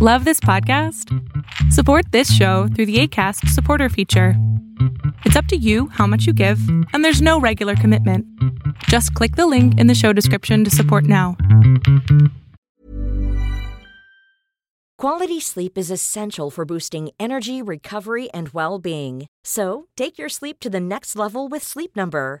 Love this podcast? Support this show through the ACAST supporter feature. It's up to you how much you give, and there's no regular commitment. Just click the link in the show description to support now. Quality sleep is essential for boosting energy, recovery, and well being. So, take your sleep to the next level with Sleep Number.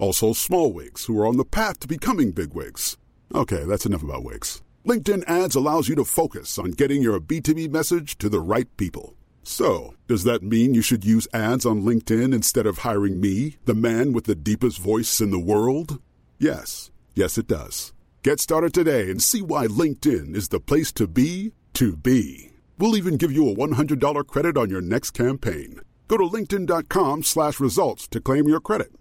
also, small wigs who are on the path to becoming big wigs. Okay, that's enough about wigs. LinkedIn ads allows you to focus on getting your B2B message to the right people. So, does that mean you should use ads on LinkedIn instead of hiring me, the man with the deepest voice in the world? Yes. Yes, it does. Get started today and see why LinkedIn is the place to be to be. We'll even give you a $100 credit on your next campaign. Go to linkedin.com slash results to claim your credit.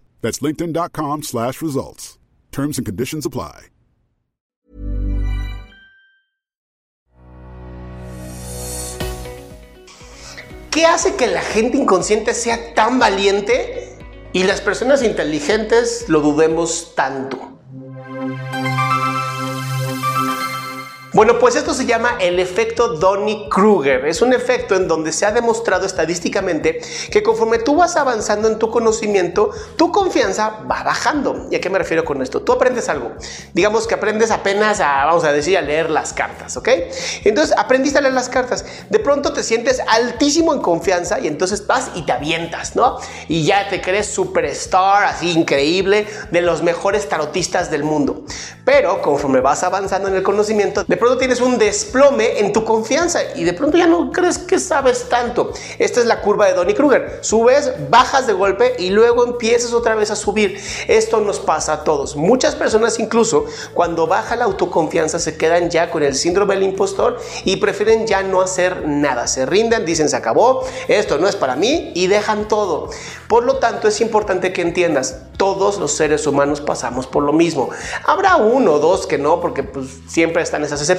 ¿Qué hace que la gente inconsciente sea tan valiente y las personas inteligentes lo dudemos tanto? Bueno, pues esto se llama el efecto Donny-Kruger. Es un efecto en donde se ha demostrado estadísticamente que conforme tú vas avanzando en tu conocimiento, tu confianza va bajando. ¿Y a qué me refiero con esto? Tú aprendes algo. Digamos que aprendes apenas a, vamos a decir, a leer las cartas, ¿ok? Entonces aprendiste a leer las cartas. De pronto te sientes altísimo en confianza y entonces vas y te avientas, ¿no? Y ya te crees superstar, así increíble, de los mejores tarotistas del mundo. Pero conforme vas avanzando en el conocimiento, de pronto tienes un desplome en tu confianza y de pronto ya no crees que sabes tanto. Esta es la curva de Donny Kruger. Subes, bajas de golpe y luego empiezas otra vez a subir. Esto nos pasa a todos. Muchas personas incluso cuando baja la autoconfianza se quedan ya con el síndrome del impostor y prefieren ya no hacer nada. Se rinden, dicen se acabó, esto no es para mí y dejan todo. Por lo tanto es importante que entiendas, todos los seres humanos pasamos por lo mismo. Habrá uno o dos que no porque pues, siempre están esas excepciones,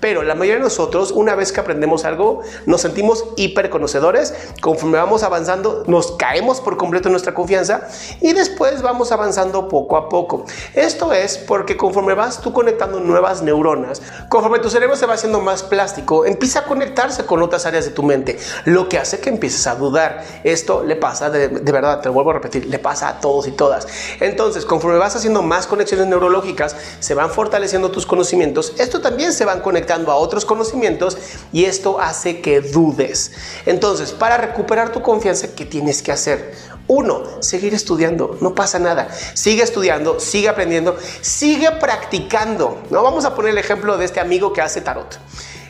pero la mayoría de nosotros, una vez que aprendemos algo, nos sentimos hiperconocedores. Conforme vamos avanzando, nos caemos por completo en nuestra confianza y después vamos avanzando poco a poco. Esto es porque conforme vas tú conectando nuevas neuronas, conforme tu cerebro se va haciendo más plástico, empieza a conectarse con otras áreas de tu mente, lo que hace que empieces a dudar. Esto le pasa, de, de verdad, te lo vuelvo a repetir, le pasa a todos y todas. Entonces, conforme vas haciendo más conexiones neurológicas, se van fortaleciendo tus conocimientos. Esto también se van conectando a otros conocimientos y esto hace que dudes. Entonces, para recuperar tu confianza, ¿qué tienes que hacer? Uno, seguir estudiando, no pasa nada. Sigue estudiando, sigue aprendiendo, sigue practicando. ¿no? Vamos a poner el ejemplo de este amigo que hace tarot.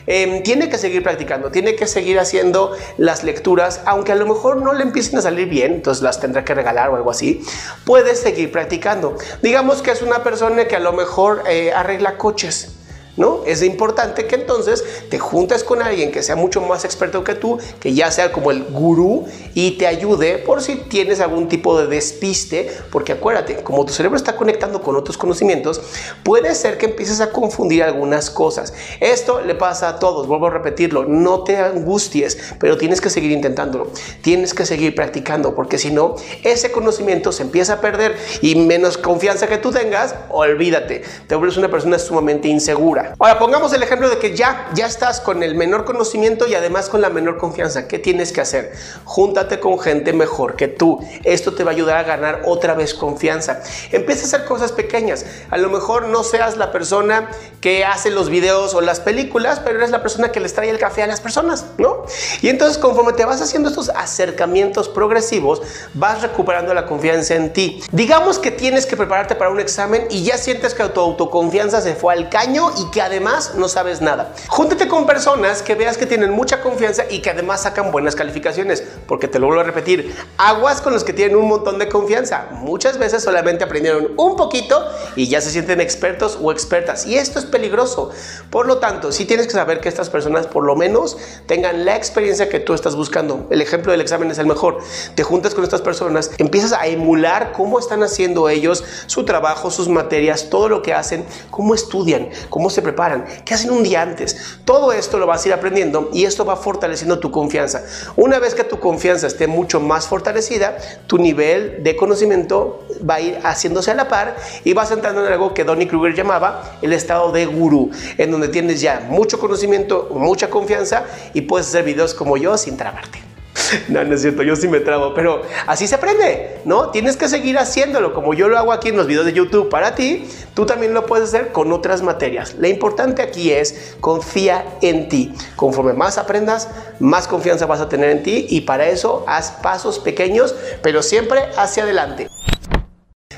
Eh, tiene que seguir practicando, tiene que seguir haciendo las lecturas, aunque a lo mejor no le empiecen a salir bien, entonces las tendrá que regalar o algo así. Puedes seguir practicando. Digamos que es una persona que a lo mejor eh, arregla coches ¿no? Es importante que entonces te juntes con alguien que sea mucho más experto que tú, que ya sea como el gurú y te ayude por si tienes algún tipo de despiste, porque acuérdate, como tu cerebro está conectando con otros conocimientos, puede ser que empieces a confundir algunas cosas. Esto le pasa a todos, vuelvo a repetirlo, no te angusties, pero tienes que seguir intentándolo, tienes que seguir practicando, porque si no, ese conocimiento se empieza a perder y menos confianza que tú tengas, olvídate, te vuelves una persona sumamente insegura. Nada. Ahora pongamos el ejemplo de que ya, ya estás con el menor conocimiento y además con la menor confianza. ¿Qué tienes que hacer? Júntate con gente mejor que tú. Esto te va a ayudar a ganar otra vez confianza. Empieza a hacer cosas pequeñas. A lo mejor no seas la persona que hace los videos o las películas, pero eres la persona que les trae el café a las personas, ¿no? Y entonces conforme te vas haciendo estos acercamientos progresivos, vas recuperando la confianza en ti. Digamos que tienes que prepararte para un examen y ya sientes que tu autoconfianza se fue al caño y que además no sabes nada. Júntate con personas que veas que tienen mucha confianza y que además sacan buenas calificaciones, porque te lo vuelvo a repetir, aguas con los que tienen un montón de confianza. Muchas veces solamente aprendieron un poquito y ya se sienten expertos o expertas y esto es peligroso. Por lo tanto, sí tienes que saber que estas personas por lo menos tengan la experiencia que tú estás buscando. El ejemplo del examen es el mejor. Te juntas con estas personas, empiezas a emular cómo están haciendo ellos su trabajo, sus materias, todo lo que hacen, cómo estudian, cómo se preparan, qué hacen un día antes. Todo esto lo vas a ir aprendiendo y esto va fortaleciendo tu confianza. Una vez que tu confianza esté mucho más fortalecida, tu nivel de conocimiento va a ir haciéndose a la par y vas entrando en algo que Donny Kruger llamaba el estado de gurú, en donde tienes ya mucho conocimiento, mucha confianza y puedes hacer videos como yo sin trabarte. No, no es cierto, yo sí me trabo, pero así se aprende, ¿no? Tienes que seguir haciéndolo, como yo lo hago aquí en los videos de YouTube para ti, tú también lo puedes hacer con otras materias. Lo importante aquí es confía en ti. Conforme más aprendas, más confianza vas a tener en ti y para eso haz pasos pequeños, pero siempre hacia adelante.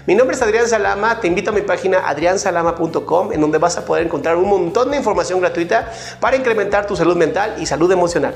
Mi nombre es Adrián Salama, te invito a mi página adriansalama.com en donde vas a poder encontrar un montón de información gratuita para incrementar tu salud mental y salud emocional.